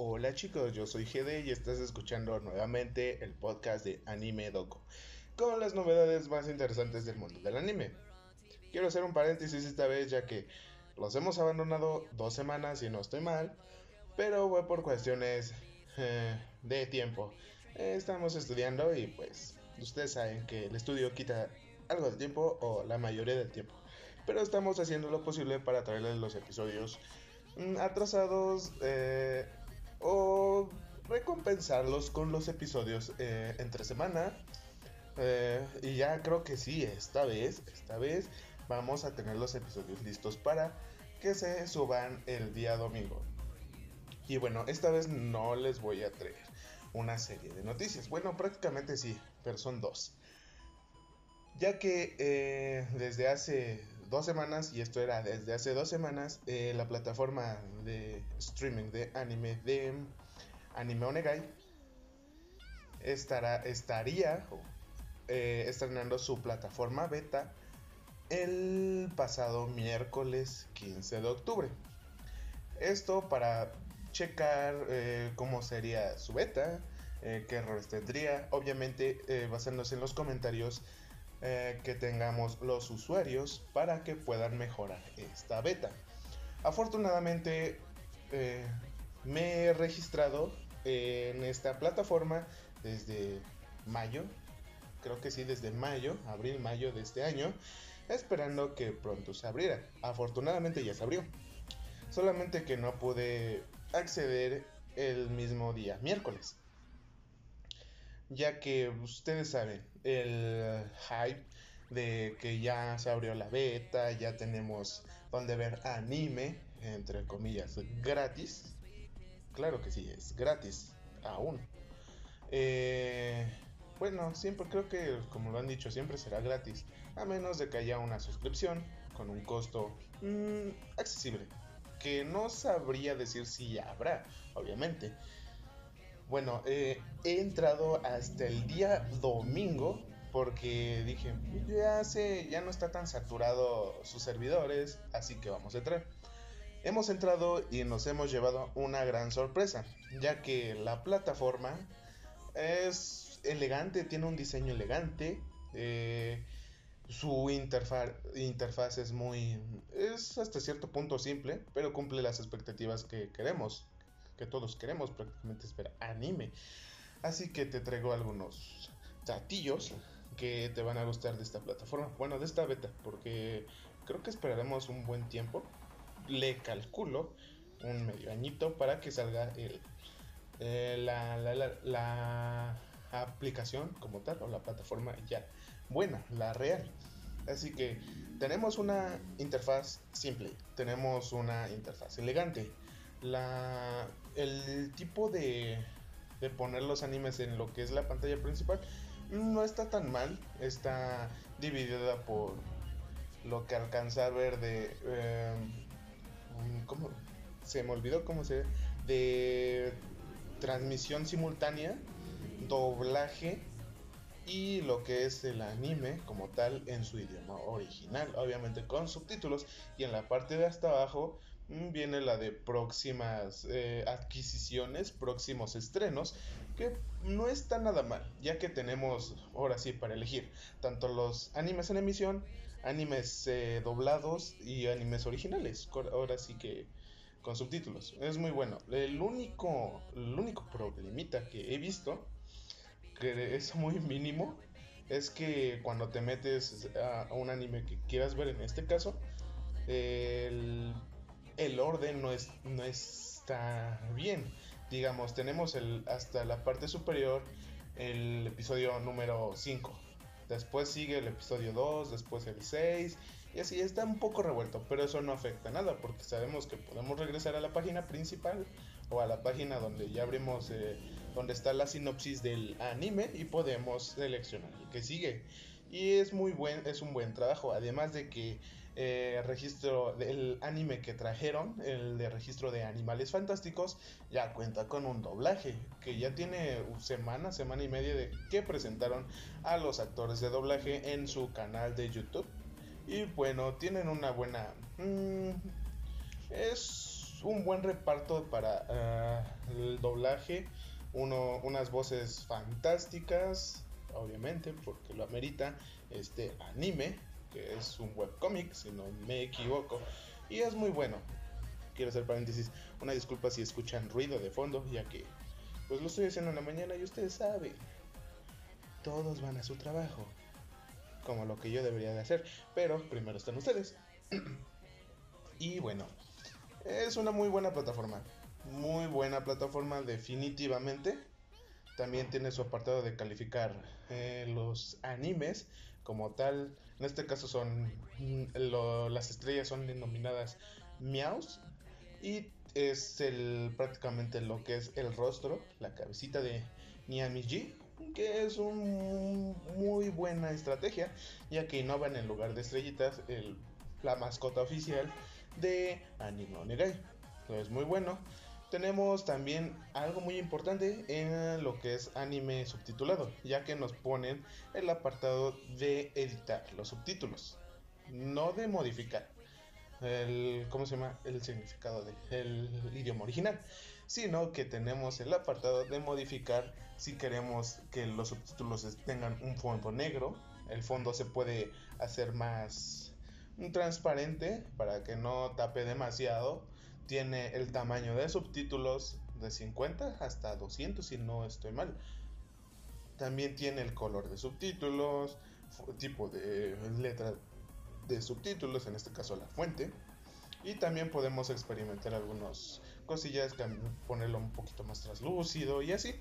Hola chicos, yo soy GD y estás escuchando nuevamente el podcast de Anime Doco, con las novedades más interesantes del mundo del anime. Quiero hacer un paréntesis esta vez ya que los hemos abandonado dos semanas y no estoy mal, pero fue por cuestiones eh, de tiempo. estamos estudiando y pues ustedes saben que el estudio quita algo del tiempo o la mayoría del tiempo, pero estamos haciendo lo posible para traerles los episodios mm, atrasados eh, o recompensarlos con los episodios eh, entre semana. Eh, y ya creo que sí, esta vez, esta vez vamos a tener los episodios listos para que se suban el día domingo. Y bueno, esta vez no les voy a traer una serie de noticias. Bueno, prácticamente sí, pero son dos. Ya que eh, desde hace dos semanas, y esto era desde hace dos semanas, eh, la plataforma de streaming de anime de Anime Onegai estará, estaría eh, estrenando su plataforma beta el pasado miércoles 15 de octubre. Esto para checar eh, cómo sería su beta, qué errores tendría, obviamente basándose en los comentarios eh, que tengamos los usuarios para que puedan mejorar esta beta. Afortunadamente eh, me he registrado en esta plataforma desde mayo, creo que sí, desde mayo, abril, mayo de este año, esperando que pronto se abriera. Afortunadamente ya se abrió. Solamente que no pude acceder el mismo día, miércoles ya que ustedes saben, el hype de que ya se abrió la beta, ya tenemos donde ver anime, entre comillas, gratis. Claro que sí, es gratis, aún. Eh, bueno, siempre creo que, como lo han dicho, siempre será gratis, a menos de que haya una suscripción con un costo mm, accesible, que no sabría decir si habrá, obviamente bueno, eh, he entrado hasta el día domingo porque dije, ya sé, ya no está tan saturado sus servidores, así que vamos a entrar. Hemos entrado y nos hemos llevado una gran sorpresa, ya que la plataforma es elegante, tiene un diseño elegante, eh, su interfaz es muy, es hasta cierto punto simple, pero cumple las expectativas que queremos que todos queremos prácticamente es ver anime. Así que te traigo algunos datillos que te van a gustar de esta plataforma. Bueno, de esta beta, porque creo que esperaremos un buen tiempo. Le calculo un medio añito para que salga el, eh, la, la, la, aplicación como tal o la plataforma ya buena, la real. Así que tenemos una interfaz simple, tenemos una interfaz elegante, la, el tipo de, de poner los animes en lo que es la pantalla principal no está tan mal. Está dividida por lo que alcanza a ver de... Eh, ¿Cómo? Se me olvidó cómo se... De transmisión simultánea, doblaje y lo que es el anime como tal en su idioma original, obviamente con subtítulos y en la parte de hasta abajo viene la de próximas eh, adquisiciones, próximos estrenos, que no está nada mal, ya que tenemos ahora sí para elegir tanto los animes en emisión, animes eh, doblados y animes originales, ahora sí que con subtítulos. Es muy bueno. El único, el único problemita que he visto, que es muy mínimo, es que cuando te metes a un anime que quieras ver en este caso, el el orden no, es, no está bien. Digamos, tenemos el, hasta la parte superior el episodio número 5. Después sigue el episodio 2, después el 6. Y así está un poco revuelto, pero eso no afecta nada porque sabemos que podemos regresar a la página principal o a la página donde ya abrimos, eh, donde está la sinopsis del anime y podemos seleccionar el que sigue. Y es muy buen, es un buen trabajo. Además de que eh, registro del anime que trajeron, el de registro de animales fantásticos, ya cuenta con un doblaje que ya tiene semana, semana y media de que presentaron a los actores de doblaje en su canal de YouTube. Y bueno, tienen una buena... Mm, es un buen reparto para eh, el doblaje, uno, unas voces fantásticas, obviamente, porque lo amerita este anime, que es un webcomic, si no me equivoco, y es muy bueno. Quiero hacer paréntesis, una disculpa si escuchan ruido de fondo, ya que pues lo estoy haciendo en la mañana y ustedes saben, todos van a su trabajo, como lo que yo debería de hacer, pero primero están ustedes. y bueno, es una muy buena plataforma, muy buena plataforma definitivamente. También tiene su apartado de calificar eh, los animes como tal. En este caso son mm, las estrellas son denominadas miaus y es prácticamente lo que es el rostro, la cabecita de Niamiji, que es una muy buena estrategia, ya que innovan en lugar de estrellitas el, la mascota oficial de Anime Onegai. Es muy bueno. Tenemos también algo muy importante en lo que es anime subtitulado, ya que nos ponen el apartado de editar los subtítulos, no de modificar el cómo se llama el significado del idioma original, sino que tenemos el apartado de modificar si queremos que los subtítulos tengan un fondo negro, el fondo se puede hacer más transparente para que no tape demasiado tiene el tamaño de subtítulos de 50 hasta 200 si no estoy mal. También tiene el color de subtítulos, tipo de letra de subtítulos, en este caso la fuente. Y también podemos experimentar algunas cosillas, ponerlo un poquito más translúcido y así.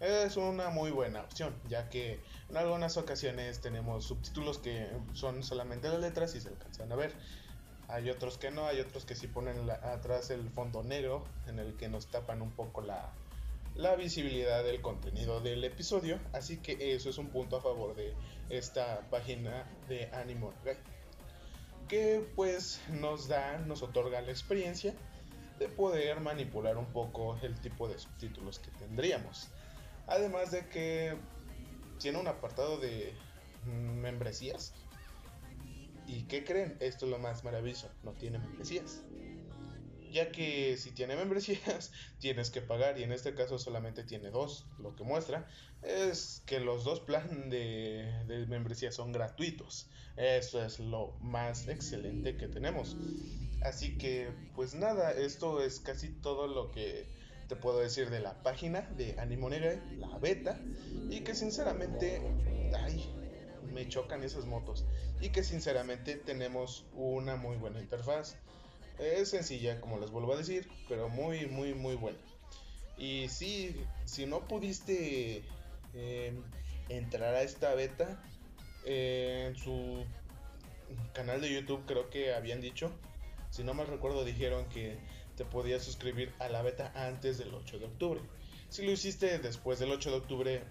Es una muy buena opción, ya que en algunas ocasiones tenemos subtítulos que son solamente las letras y se alcanzan a ver. Hay otros que no, hay otros que sí ponen atrás el fondo negro en el que nos tapan un poco la, visibilidad del contenido del episodio. Así que eso es un punto a favor de esta página de Animo que pues nos da, nos otorga la experiencia de poder manipular un poco el tipo de subtítulos que tendríamos. Además de que tiene un apartado de membresías ¿Y qué creen? Esto es lo más maravilloso, no tiene membresías. Ya que si tiene membresías, tienes que pagar y en este caso solamente tiene dos. Lo que muestra es que los dos planes de, de membresía son gratuitos. Eso es lo más excelente que tenemos. Así que, pues nada, esto es casi todo lo que te puedo decir de la página de Animonega, la beta. Y que sinceramente, ay, me chocan esas motos y que sinceramente tenemos una muy buena interfaz. Es sencilla, como les vuelvo a decir, pero muy, muy, muy buena. Y si, si no pudiste em, entrar a esta beta, eh, en su canal de YouTube creo que habían dicho, si no mal recuerdo dijeron que te podías suscribir a la beta antes del 8 de octubre. Si lo hiciste después del 8 de octubre,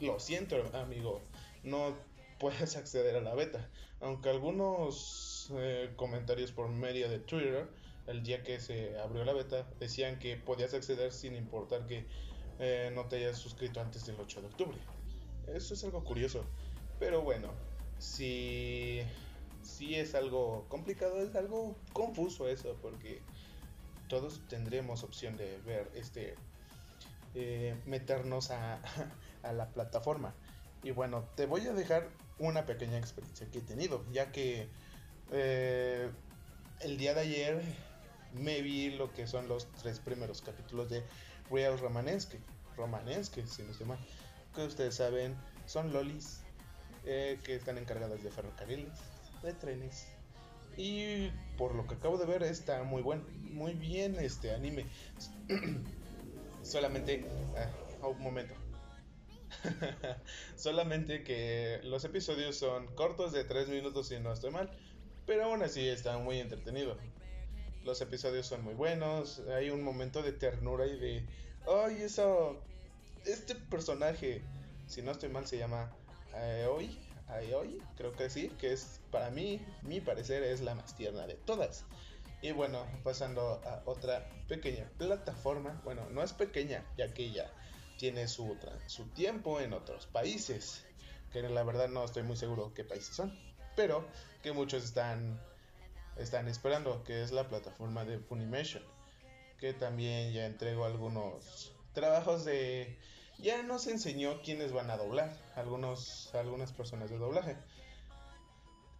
lo siento amigo, no puedes acceder a la beta. Aunque algunos eh, comentarios por medio de Twitter, el día que se abrió la beta, decían que podías acceder sin importar que eh, no te hayas suscrito antes del 8 de octubre. Eso es algo curioso. Pero bueno, si, si es algo complicado, es algo confuso eso, porque todos tendremos opción de ver este... Eh, meternos a, a la plataforma. Y bueno, te voy a dejar una pequeña experiencia que he tenido, ya que eh, el día de ayer me vi lo que son los tres primeros capítulos de Real Romanesque, Romanesque, si no estoy mal, que ustedes saben son lolis eh, que están encargadas de ferrocarriles, de trenes. Y por lo que acabo de ver está muy bueno, muy bien este anime. Solamente, ah, un momento. Solamente que los episodios son cortos de 3 minutos si no estoy mal, pero aún así está muy entretenido. Los episodios son muy buenos, hay un momento de ternura y de, ay, eso, este personaje, si no estoy mal, se llama Aoi, Aoi, creo que sí, que es para mí, mi parecer, es la más tierna de todas. Y bueno, pasando a otra pequeña plataforma, bueno, no es pequeña, ya que ya tiene su, su tiempo en otros países, que la verdad no estoy muy seguro qué países son, pero que muchos están, están esperando, que es la plataforma de Funimation. que también ya entregó algunos trabajos de ya nos enseñó quiénes van a doblar, algunos algunas personas de doblaje,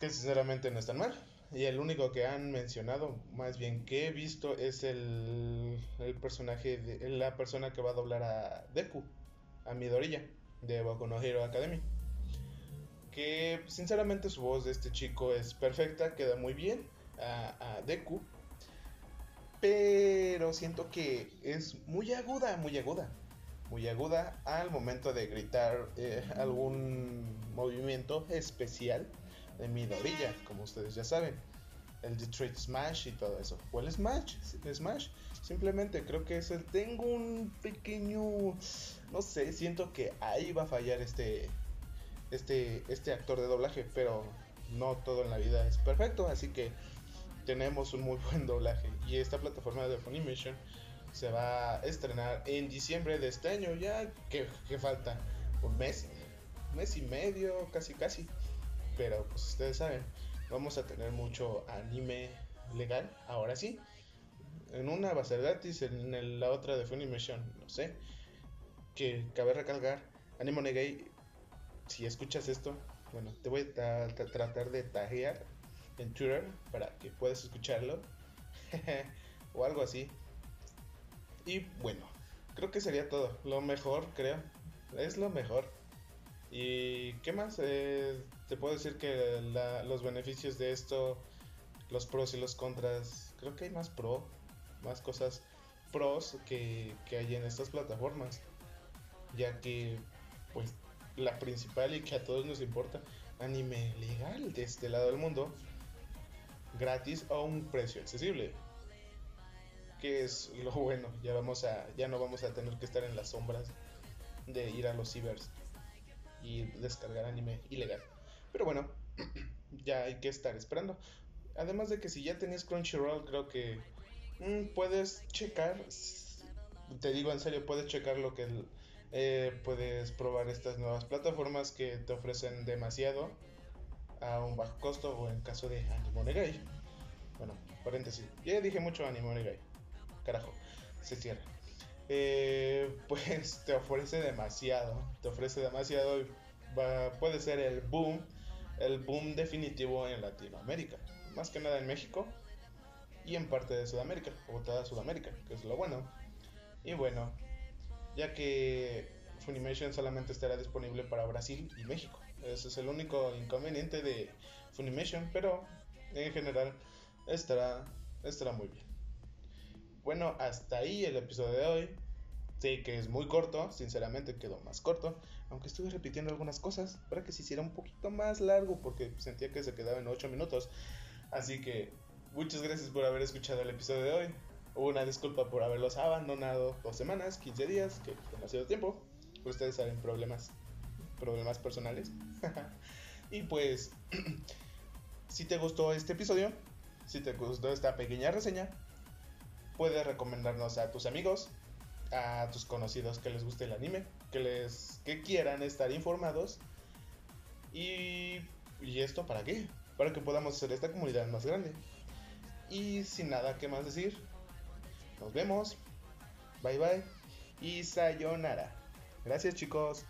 que sinceramente no están mal. Y el único que han mencionado, más bien que he visto, es el, el personaje, de, la persona que va a doblar a Deku, a Midorilla, de Boku no Hero Academy. Que sinceramente su voz de este chico es perfecta, queda muy bien a, a Deku. Pero siento que es muy aguda, muy aguda. Muy aguda al momento de gritar eh, algún movimiento especial de Midoriya, como ustedes ya saben. El Detroit Smash y todo eso. O el Smash, Smash. Simplemente creo que es el. Tengo un pequeño. No sé, siento que ahí va a fallar este. Este, este actor de doblaje, pero no todo en la vida es perfecto, así que tenemos un muy buen doblaje. Y esta plataforma de Funimation se va a estrenar en diciembre de este año. Ya que, falta un mes, un mes y medio, casi casi. Pero pues ustedes saben, vamos a tener mucho anime legal, ahora sí. En una va a ser gratis, en la otra de Funimation, no sé. Que cabe recalcar, Anime Gay, si escuchas esto, bueno, te voy a tratar de tajear en Twitter para que puedas escucharlo o algo así. Y bueno, creo que sería todo. Lo mejor, creo. Es lo mejor. ¿Y qué más? Eh, te puedo decir que los beneficios de esto, los pros y los contras, creo que hay más pro, más cosas pros que, que hay en estas plataformas. Ya que, pues, la principal y que a todos nos importa, anime legal de este lado del mundo, gratis a un precio accesible. Que es lo bueno, ya vamos a ya no vamos a tener que estar en las sombras de ir a los cibers y descargar anime ilegal. Pero bueno, ya hay que estar esperando. Además de que si ya tenías Crunchyroll, creo que mm, puedes checar, te digo en serio, puedes checar lo que eh, puedes probar estas nuevas plataformas que te ofrecen demasiado a un bajo costo o en caso de Anime Bueno, paréntesis. Ya dije mucho Anime Carajo, se cierra. Eh, pues te ofrece demasiado. Te ofrece demasiado y puede ser el boom, el boom definitivo en Latinoamérica. Más que nada en México y en parte de Sudamérica, o toda Sudamérica, que es lo bueno. Y bueno, ya que Funimation solamente estará disponible para Brasil y México. Ese es el único inconveniente de Funimation, pero en general estará, estará muy bien. Bueno, hasta ahí el episodio de hoy. Sé que es muy corto, sinceramente quedó más corto, aunque estuve repitiendo algunas cosas para que se hiciera un poquito más largo porque sentía que se quedaba en 8 minutos. Así que muchas gracias por haber escuchado el episodio de hoy. Una disculpa por haberlos abandonado dos semanas, 15 días, que demasiado tiempo. Ustedes saben problemas problemas personales. y pues, si te gustó este episodio, si te gustó esta pequeña reseña, puedes recomendarnos a tus amigos, a tus conocidos que les guste el anime, que les que quieran estar informados. Y, y esto para qué? Para que podamos hacer esta comunidad más grande. Y sin nada que más decir, nos vemos. Bye bye. Y sayonara. Gracias chicos.